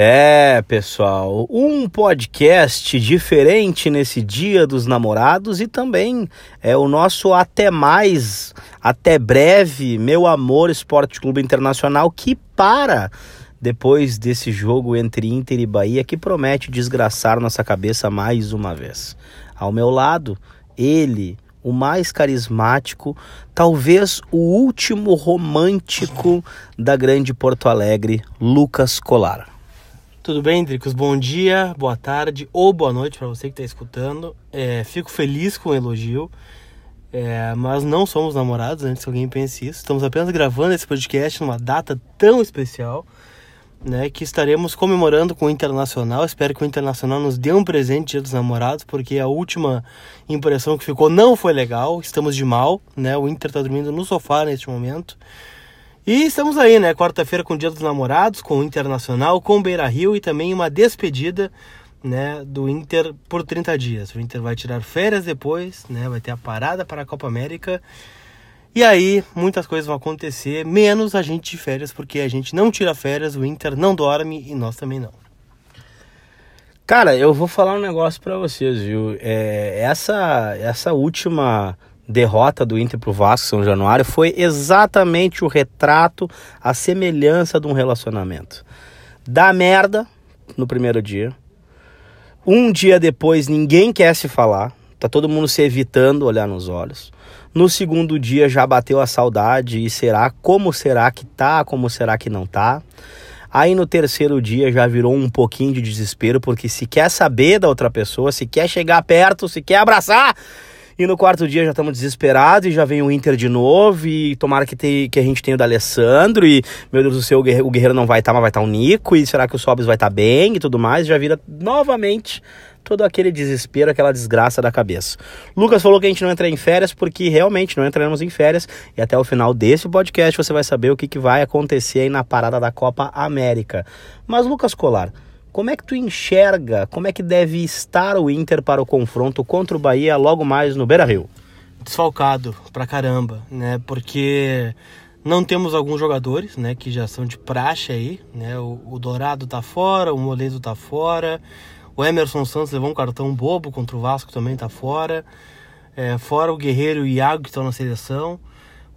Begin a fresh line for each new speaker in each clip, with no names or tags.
É, pessoal, um podcast diferente nesse Dia dos Namorados e também é o nosso até mais, até breve, meu amor Esporte Clube Internacional que para depois desse jogo entre Inter e Bahia que promete desgraçar nossa cabeça mais uma vez. Ao meu lado, ele, o mais carismático, talvez o último romântico da grande Porto Alegre, Lucas Colar.
Tudo bem, Dricos? Bom dia, boa tarde ou boa noite para você que está escutando. É, fico feliz com o elogio, é, mas não somos namorados, antes que alguém pense isso. Estamos apenas gravando esse podcast numa data tão especial, né, que estaremos comemorando com o Internacional. Espero que o Internacional nos dê um presente dia dos namorados, porque a última impressão que ficou não foi legal. Estamos de mal, né? O Inter está dormindo no sofá neste momento. E estamos aí, né? Quarta-feira com o Dia dos Namorados, com o Internacional, com o Beira Rio e também uma despedida né, do Inter por 30 dias. O Inter vai tirar férias depois, né? Vai ter a parada para a Copa América. E aí, muitas coisas vão acontecer, menos a gente de férias, porque a gente não tira férias, o Inter não dorme e nós também não.
Cara, eu vou falar um negócio para vocês, viu? É, essa, essa última derrota do Inter pro Vasco São Januário foi exatamente o retrato, a semelhança de um relacionamento. Dá merda no primeiro dia. Um dia depois ninguém quer se falar, tá todo mundo se evitando olhar nos olhos. No segundo dia já bateu a saudade e será como será que tá, como será que não tá. Aí no terceiro dia já virou um pouquinho de desespero, porque se quer saber da outra pessoa, se quer chegar perto, se quer abraçar, e no quarto dia já estamos desesperados e já vem o Inter de novo. E tomara que, te, que a gente tenha o da Alessandro. E, meu Deus do céu, o Guerreiro, o Guerreiro não vai estar, tá, mas vai estar tá o Nico. E será que o Sobis vai estar tá bem e tudo mais? Já vira novamente todo aquele desespero, aquela desgraça da cabeça. Lucas falou que a gente não entra em férias porque realmente não entraremos em férias e até o final desse podcast você vai saber o que, que vai acontecer aí na parada da Copa América. Mas Lucas Colar, como é que tu enxerga, como é que deve estar o Inter para o confronto contra o Bahia logo mais no Beira-Rio?
Desfalcado pra caramba, né? Porque não temos alguns jogadores, né, que já são de praxe aí, né? O, o Dourado tá fora, o Moledo tá fora, o Emerson Santos levou um cartão bobo contra o Vasco também tá fora. É, fora o Guerreiro e o Iago que estão na seleção.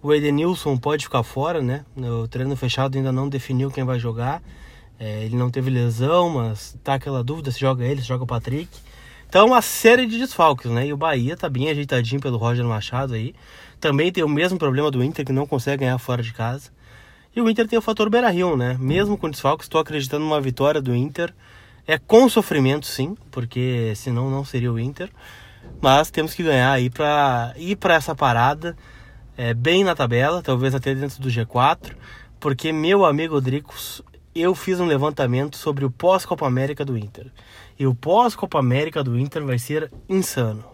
O Edenilson pode ficar fora, né? O treino fechado ainda não definiu quem vai jogar. É, ele não teve lesão, mas tá aquela dúvida se joga ele, se joga o Patrick. Então, uma série de desfalques, né? E o Bahia tá bem ajeitadinho pelo Roger Machado aí. Também tem o mesmo problema do Inter, que não consegue ganhar fora de casa. E o Inter tem o fator Beira-Rio, né? Mesmo com desfalques, estou acreditando numa vitória do Inter. É com sofrimento, sim, porque senão não seria o Inter. Mas temos que ganhar aí para ir para essa parada é, bem na tabela, talvez até dentro do G4, porque meu amigo Dricos, eu fiz um levantamento sobre o pós-Copa América do Inter. E o pós-Copa América do Inter vai ser insano.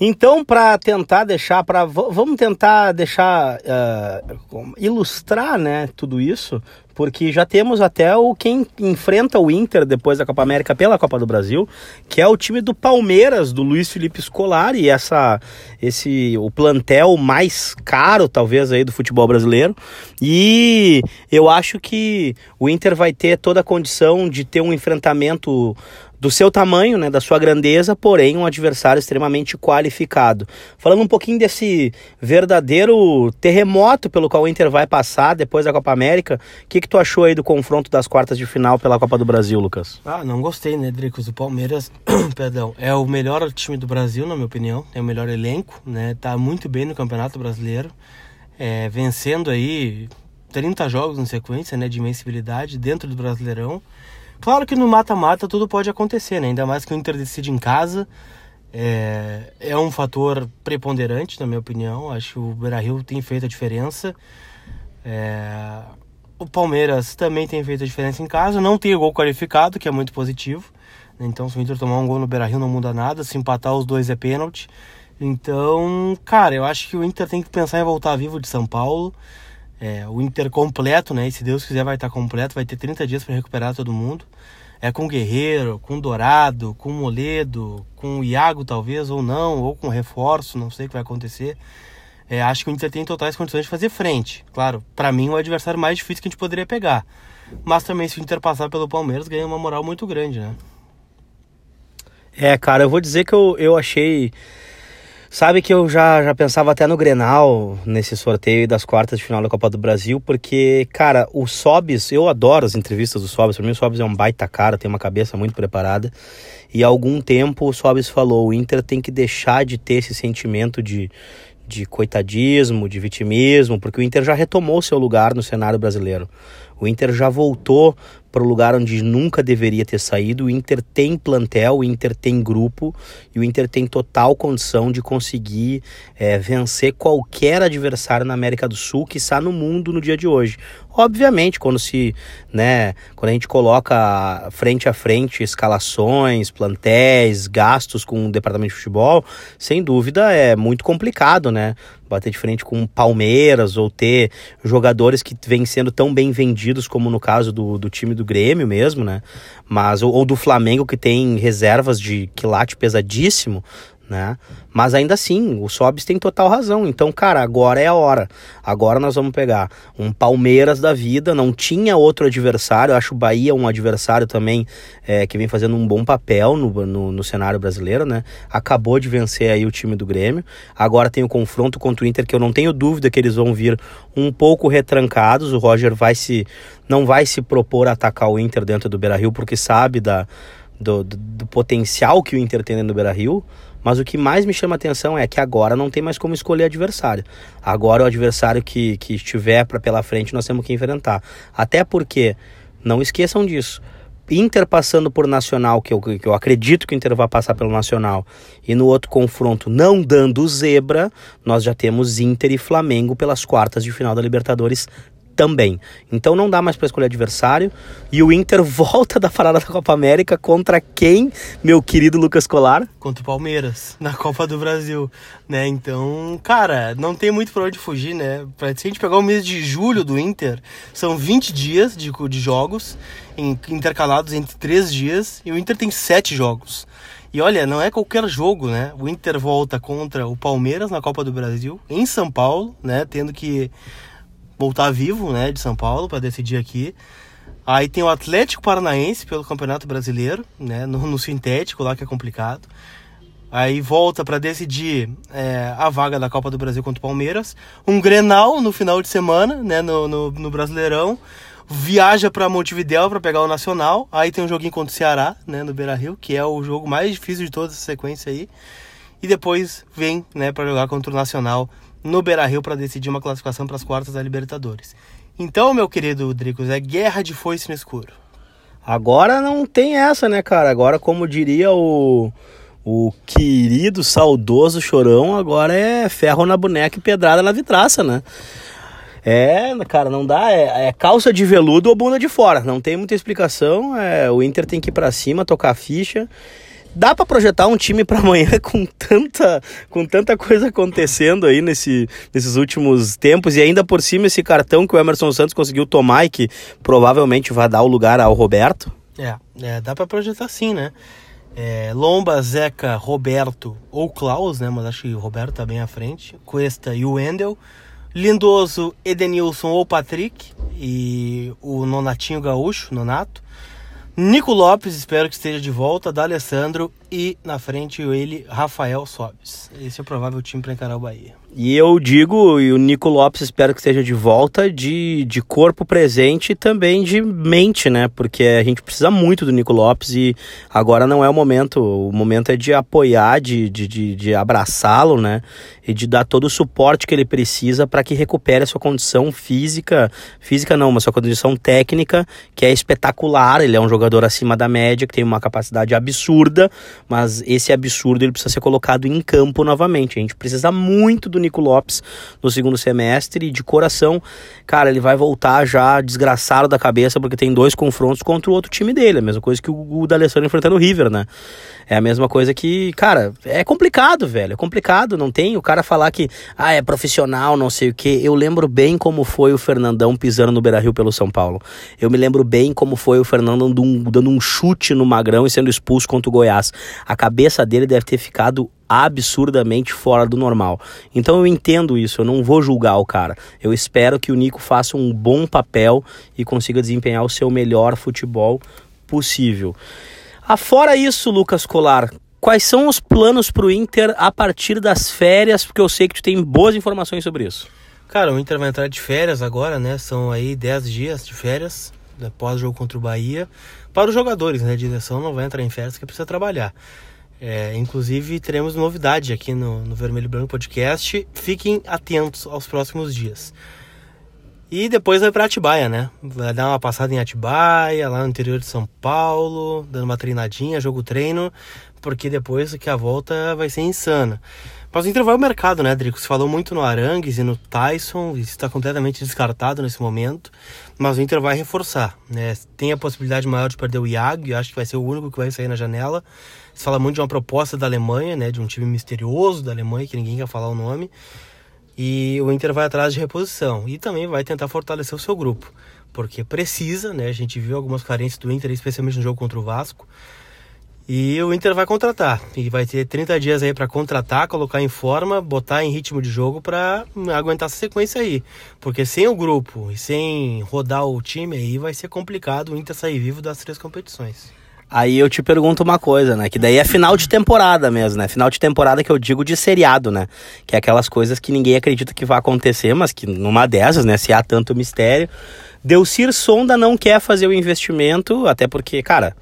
Então, para tentar deixar, para vamos tentar deixar uh, ilustrar, né, tudo isso, porque já temos até o quem enfrenta o Inter depois da Copa América pela Copa do Brasil, que é o time do Palmeiras, do Luiz Felipe Scolari, essa esse o plantel mais caro talvez aí do futebol brasileiro. E eu acho que o Inter vai ter toda a condição de ter um enfrentamento do seu tamanho, né, da sua grandeza, porém um adversário extremamente qualificado. Falando um pouquinho desse verdadeiro terremoto pelo qual o Inter vai passar depois da Copa América, o que, que tu achou aí do confronto das quartas de final pela Copa do Brasil, Lucas?
Ah, não gostei, né, Dricos? O Palmeiras, perdão, é o melhor time do Brasil, na minha opinião, é o melhor elenco, né, tá muito bem no Campeonato Brasileiro, é, vencendo aí 30 jogos em sequência, né, de invencibilidade dentro do Brasileirão. Claro que no mata-mata tudo pode acontecer, né? Ainda mais que o Inter decide em casa. É, é um fator preponderante, na minha opinião. Acho que o Beira-Rio tem feito a diferença. É, o Palmeiras também tem feito a diferença em casa. Não tem gol qualificado, que é muito positivo. Então, se o Inter tomar um gol no Beira-Rio não muda nada. Se empatar os dois é pênalti. Então, cara, eu acho que o Inter tem que pensar em voltar vivo de São Paulo. É, o Inter completo, né? E se Deus quiser vai estar completo, vai ter 30 dias para recuperar todo mundo. É com Guerreiro, com Dourado, com Moledo, com Iago talvez ou não, ou com reforço, não sei o que vai acontecer. É, acho que o Inter tem totais condições de fazer frente. Claro, para mim o adversário mais difícil que a gente poderia pegar. Mas também se o Inter passar pelo Palmeiras, ganha uma moral muito grande, né?
É, cara, eu vou dizer que eu, eu achei. Sabe que eu já, já pensava até no Grenal, nesse sorteio das quartas de final da Copa do Brasil, porque, cara, o Sobis, eu adoro as entrevistas do Sobis, pra mim o Sobis é um baita cara, tem uma cabeça muito preparada, e há algum tempo o Sobis falou, o Inter tem que deixar de ter esse sentimento de, de coitadismo, de vitimismo, porque o Inter já retomou seu lugar no cenário brasileiro. O Inter já voltou para o lugar onde nunca deveria ter saído. O Inter tem plantel, o Inter tem grupo e o Inter tem total condição de conseguir é, vencer qualquer adversário na América do Sul que está no mundo no dia de hoje. Obviamente, quando se, né, quando a gente coloca frente a frente escalações, plantéis, gastos com o departamento de futebol, sem dúvida é muito complicado, né? Bater de frente com Palmeiras ou ter jogadores que vêm sendo tão bem vendidos como no caso do, do time do Grêmio mesmo, né? Mas ou, ou do Flamengo que tem reservas de quilate pesadíssimo, né? Mas ainda assim, o Sobis tem total razão. Então, cara, agora é a hora. Agora nós vamos pegar um Palmeiras da vida. Não tinha outro adversário. Eu acho o Bahia um adversário também é, que vem fazendo um bom papel no, no, no, cenário brasileiro, né? Acabou de vencer aí o time do Grêmio. Agora tem o confronto contra o Inter, que eu não tenho dúvida que eles vão vir um pouco retrancados. O Roger vai se não vai se propor a atacar o Inter dentro do Beira Rio, porque sabe da, do, do, do potencial que o Inter tem dentro do Beira Rio. Mas o que mais me chama atenção é que agora não tem mais como escolher adversário. Agora o adversário que, que estiver pra, pela frente nós temos que enfrentar. Até porque, não esqueçam disso. Inter passando por Nacional, que eu, que eu acredito que o Inter vai passar pelo Nacional, e no outro confronto não dando zebra, nós já temos Inter e Flamengo pelas quartas de final da Libertadores também. Então não dá mais para escolher adversário. E o Inter volta da parada da Copa América contra quem, meu querido Lucas Colar?
Contra o Palmeiras, na Copa do Brasil, né? Então, cara, não tem muito para onde fugir, né? Se a gente pegar o mês de julho do Inter, são 20 dias de, de jogos, intercalados entre 3 dias, e o Inter tem 7 jogos. E olha, não é qualquer jogo, né? O Inter volta contra o Palmeiras na Copa do Brasil, em São Paulo, né? Tendo que voltar vivo, né, de São Paulo para decidir aqui. Aí tem o Atlético Paranaense pelo Campeonato Brasileiro, né, no, no sintético lá que é complicado. Aí volta para decidir é, a vaga da Copa do Brasil contra o Palmeiras. Um Grenal no final de semana, né, no, no, no Brasileirão. Viaja para Montevidéu para pegar o Nacional. Aí tem um joguinho contra o Ceará, né, no Beira-Rio, que é o jogo mais difícil de toda essa sequência aí. E depois vem, né, para jogar contra o Nacional no Beira-Rio para decidir uma classificação para as quartas da Libertadores. Então, meu querido Dricos, é guerra de foice no escuro.
Agora não tem essa, né, cara? Agora, como diria o, o querido, saudoso Chorão, agora é ferro na boneca e pedrada na vitraça, né? É, cara, não dá. É, é, calça de veludo ou bunda de fora. Não tem muita explicação. É, o Inter tem que ir pra cima, tocar ficha. Dá para projetar um time para amanhã com tanta, com tanta coisa acontecendo aí nesse, nesses últimos tempos e ainda por cima esse cartão que o Emerson Santos conseguiu tomar e que provavelmente vai dar o lugar ao Roberto?
É, é dá para projetar sim, né? É, Lomba, Zeca, Roberto ou Klaus, né? Mas acho que o Roberto tá bem à frente. Cuesta e o Wendel. Lindoso, Edenilson ou Patrick. E o Nonatinho Gaúcho, Nonato. Nico Lopes, espero que esteja de volta, da Alessandro e na frente ele, Rafael Sobes. Esse é o provável time para encarar o Bahia.
E eu digo, e o Nico Lopes espero que esteja de volta, de, de corpo presente e também de mente, né? Porque a gente precisa muito do Nico Lopes e agora não é o momento. O momento é de apoiar, de, de, de, de abraçá-lo, né? E de dar todo o suporte que ele precisa para que recupere a sua condição física. Física não, mas sua condição técnica, que é espetacular. Ele é um jogador acima da média, que tem uma capacidade absurda, mas esse absurdo ele precisa ser colocado em campo novamente. A gente precisa muito do Nico Lopes no segundo semestre e de coração, cara, ele vai voltar já desgraçado da cabeça porque tem dois confrontos contra o outro time dele, a mesma coisa que o, o D'Alessandro enfrentando o River, né? É a mesma coisa que, cara, é complicado, velho, é complicado, não tem o cara falar que, ah, é profissional, não sei o que. Eu lembro bem como foi o Fernandão pisando no Beira-Rio pelo São Paulo. Eu me lembro bem como foi o Fernando dando um, dando um chute no Magrão e sendo expulso contra o Goiás. a cabeça dele deve ter ficado absurdamente fora do normal. Então eu entendo isso, eu não vou julgar o cara. Eu espero que o Nico faça um bom papel e consiga desempenhar o seu melhor futebol possível. Afora isso, Lucas Colar, quais são os planos para o Inter a partir das férias? Porque eu sei que tu tem boas informações sobre isso.
Cara, o Inter vai entrar de férias agora, né? São aí 10 dias de férias após o jogo contra o Bahia. Para os jogadores, né? A direção não vai entrar em férias que precisa trabalhar. É, inclusive, teremos novidade aqui no, no Vermelho Branco Podcast. Fiquem atentos aos próximos dias. E depois vai para Atibaia, né? Vai dar uma passada em Atibaia, lá no interior de São Paulo, dando uma treinadinha, jogo treino, porque depois que a volta vai ser insana. Mas o Inter vai ao mercado, né, Drico? Se falou muito no Arangues e no Tyson, isso está completamente descartado nesse momento. Mas o Inter vai reforçar, né? Tem a possibilidade maior de perder o Iago, e acho que vai ser o único que vai sair na janela. Se fala muito de uma proposta da Alemanha, né? De um time misterioso da Alemanha, que ninguém quer falar o nome. E o Inter vai atrás de reposição. E também vai tentar fortalecer o seu grupo. Porque precisa, né? A gente viu algumas carências do Inter, especialmente no jogo contra o Vasco. E o Inter vai contratar. E vai ter 30 dias aí para contratar, colocar em forma, botar em ritmo de jogo para aguentar essa sequência aí. Porque sem o grupo e sem rodar o time aí vai ser complicado o Inter sair vivo das três competições.
Aí eu te pergunto uma coisa, né? Que daí é final de temporada mesmo, né? Final de temporada que eu digo de seriado, né? Que é aquelas coisas que ninguém acredita que vai acontecer, mas que numa dessas, né? Se há tanto mistério. Delcir Sonda não quer fazer o investimento, até porque, cara,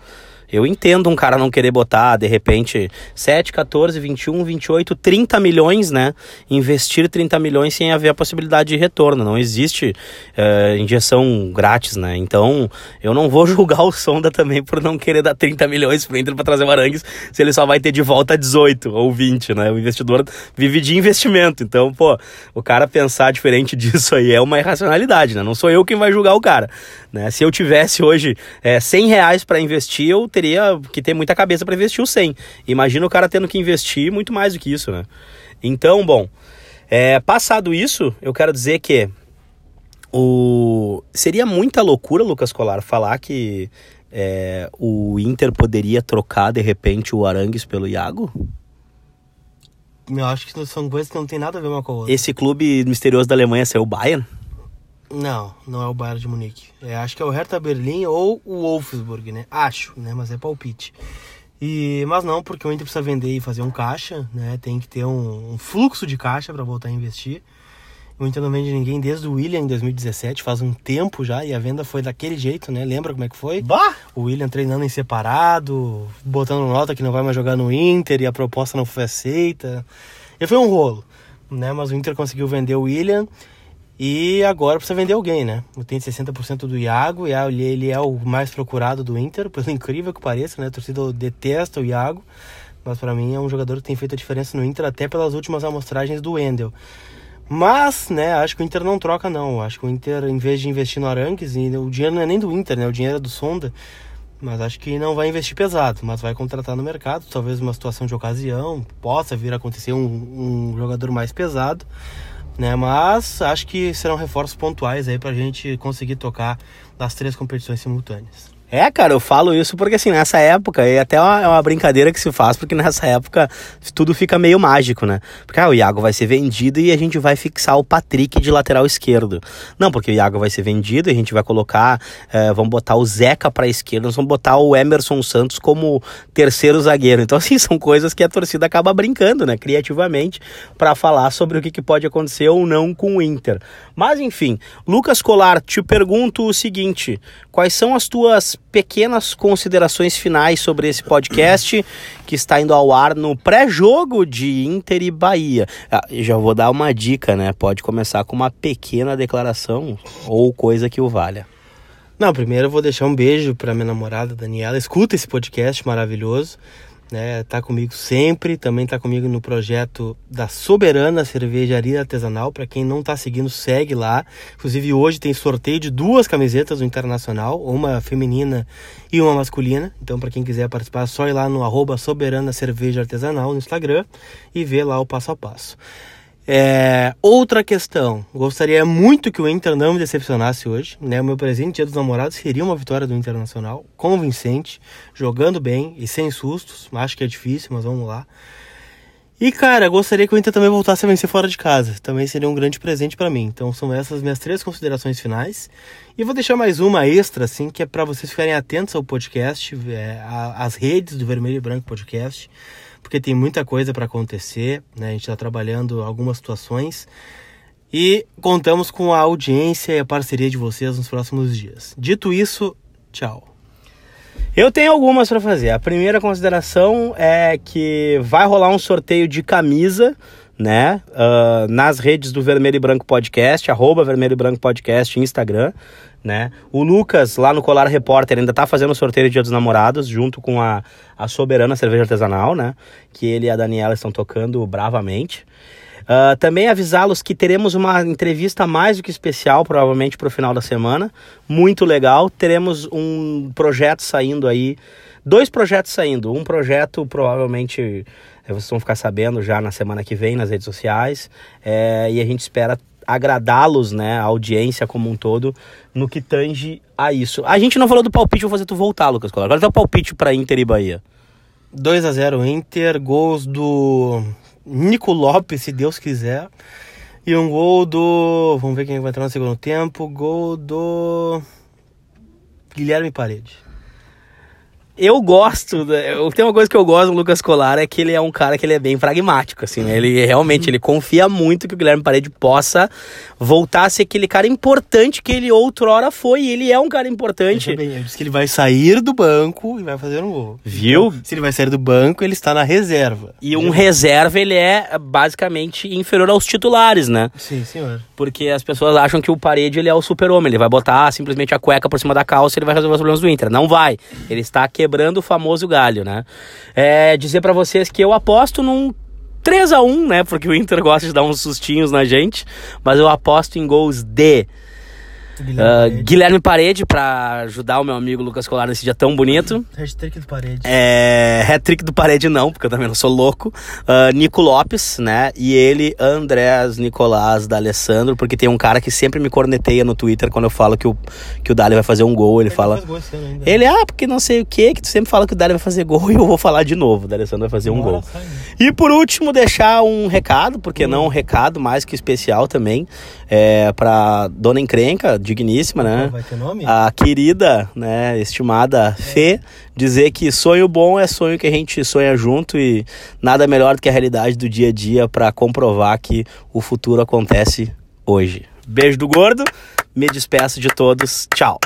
eu entendo um cara não querer botar, de repente, 7, 14, 21, 28, 30 milhões, né? Investir 30 milhões sem haver a possibilidade de retorno. Não existe uh, injeção grátis, né? Então, eu não vou julgar o Sonda também por não querer dar 30 milhões pro Inter pra trazer o Arangues, se ele só vai ter de volta 18 ou 20, né? O investidor vive de investimento. Então, pô, o cara pensar diferente disso aí é uma irracionalidade, né? Não sou eu quem vai julgar o cara, né? Se eu tivesse hoje é, 100 reais para investir, eu teria que ter muita cabeça para investir o 100. Imagina o cara tendo que investir muito mais do que isso, né? Então, bom, é, passado isso, eu quero dizer que o seria muita loucura, Lucas Colar, falar que é, o Inter poderia trocar de repente o Arangues pelo Iago?
Eu acho que são coisas que não tem nada a ver uma com a outra.
Esse clube misterioso da Alemanha é o Bayern?
Não, não é o Bayern de Munique. É, acho que é o Hertha Berlim ou o Wolfsburg, né? Acho, né? Mas é palpite. E, mas não, porque o Inter precisa vender e fazer um caixa, né? Tem que ter um, um fluxo de caixa para voltar a investir. O Inter não vende ninguém desde o William em 2017, faz um tempo já, e a venda foi daquele jeito, né? Lembra como é que foi?
Bah!
O William treinando em separado, botando nota que não vai mais jogar no Inter e a proposta não foi aceita. E foi um rolo, né? Mas o Inter conseguiu vender o William e agora precisa vender alguém, né? Tem 60% do Iago, e ele é o mais procurado do Inter, por incrível que pareça, né? A torcida detesta o Iago, mas para mim é um jogador que tem feito a diferença no Inter até pelas últimas amostragens do Wendel. Mas, né, acho que o Inter não troca não. Acho que o Inter, em vez de investir no Arangues, o dinheiro não é nem do Inter, né? O dinheiro é do Sonda. Mas acho que não vai investir pesado, mas vai contratar no mercado, talvez uma situação de ocasião, possa vir a acontecer um, um jogador mais pesado né? Mas acho que serão reforços pontuais aí para a gente conseguir tocar nas três competições simultâneas.
É, cara, eu falo isso porque assim, nessa época, e até é uma, é uma brincadeira que se faz, porque nessa época tudo fica meio mágico, né? Porque ah, o Iago vai ser vendido e a gente vai fixar o Patrick de lateral esquerdo. Não, porque o Iago vai ser vendido e a gente vai colocar, é, vamos botar o Zeca pra esquerda, nós vamos botar o Emerson Santos como terceiro zagueiro. Então, assim, são coisas que a torcida acaba brincando, né, criativamente, para falar sobre o que, que pode acontecer ou não com o Inter. Mas, enfim, Lucas Colar, te pergunto o seguinte: quais são as tuas pequenas considerações finais sobre esse podcast que está indo ao ar no pré-jogo de Inter e Bahia. Ah, já vou dar uma dica, né? Pode começar com uma pequena declaração ou coisa que o valha.
Não, primeiro eu vou deixar um beijo para minha namorada Daniela. Escuta esse podcast maravilhoso né? Tá comigo sempre, também tá comigo no projeto da Soberana Cervejaria Artesanal. Para quem não tá seguindo, segue lá. Inclusive hoje tem sorteio de duas camisetas do Internacional, uma feminina e uma masculina. Então para quem quiser participar, é só ir lá no arroba Soberana Cerveja Artesanal no Instagram e ver lá o passo a passo. É, outra questão, gostaria muito que o Inter não me decepcionasse hoje, né? O meu presente dia dos namorados seria uma vitória do Internacional, convincente, jogando bem e sem sustos. Acho que é difícil, mas vamos lá. E cara, gostaria que o Inter também voltasse a vencer fora de casa. Também seria um grande presente para mim. Então são essas minhas três considerações finais. E vou deixar mais uma extra, assim, que é para vocês ficarem atentos ao podcast, é, redes do Vermelho e Branco Podcast porque tem muita coisa para acontecer, né? A gente está trabalhando algumas situações e contamos com a audiência e a parceria de vocês nos próximos dias. Dito isso, tchau.
Eu tenho algumas para fazer. A primeira consideração é que vai rolar um sorteio de camisa, né? Uh, nas redes do Vermelho e Branco Podcast, arroba Vermelho e Branco Podcast, Instagram né? O Lucas, lá no Colar Repórter, ainda tá fazendo o sorteio de Dia dos Namorados, junto com a, a Soberana Cerveja Artesanal, né? Que ele e a Daniela estão tocando bravamente. Uh, também avisá-los que teremos uma entrevista mais do que especial, provavelmente para o final da semana. Muito legal. Teremos um projeto saindo aí. Dois projetos saindo. Um projeto provavelmente eh, vocês vão ficar sabendo já na semana que vem nas redes sociais. É, e a gente espera agradá-los, né, a audiência como um todo, no que tange a isso. A gente não falou do palpite, vou fazer tu voltar, Lucas Colar. Agora é o palpite para Inter e Bahia.
2 a 0 Inter, gols do Nico Lopes, se Deus quiser. E um gol do. Vamos ver quem vai entrar no segundo tempo. Gol do. Guilherme Parede
eu gosto, tem uma coisa que eu gosto do Lucas Colar é que ele é um cara que ele é bem pragmático, assim, né? Ele realmente, ele confia muito que o Guilherme Parede possa voltar a ser aquele cara importante que ele outrora foi, e ele é um cara importante.
Bem, eu disse que ele vai sair do banco e vai fazer um gol.
Viu?
Então, se ele vai sair do banco, ele está na reserva.
E um reserva, ele é basicamente inferior aos titulares, né?
Sim, senhor.
Porque as pessoas acham que o Parede, ele é o super-homem, ele vai botar simplesmente a cueca por cima da calça e ele vai resolver os problemas do Inter. Não vai. Ele está quebrando quebrando o famoso galho, né? É, dizer para vocês que eu aposto num 3 a 1 né? Porque o Inter gosta de dar uns sustinhos na gente, mas eu aposto em gols de Guilherme, uh, Guilherme Parede para ajudar o meu amigo Lucas Colar nesse dia tão bonito.
Hat-trick do Parede.
É, hat-trick do Parede não, porque eu também não sou louco. Uh, Nico Lopes, né? E ele, Andrés Nicolás D'Alessandro, porque tem um cara que sempre me corneteia no Twitter quando eu falo que o, que o Dali vai fazer um gol. Ele, ele fala. Ele, ah, porque não sei o que, que tu sempre fala que o Dali vai fazer gol e eu vou falar de novo. O D'Alessandro vai fazer um gol. E por último, deixar um recado, porque hum. não um recado mais que especial também, é, pra Dona Encrenca digníssima, né?
Vai ter nome?
A querida, né, estimada é. Fê, dizer que sonho bom é sonho que a gente sonha junto e nada melhor do que a realidade do dia a dia para comprovar que o futuro acontece hoje. Beijo do gordo, me despeço de todos, tchau.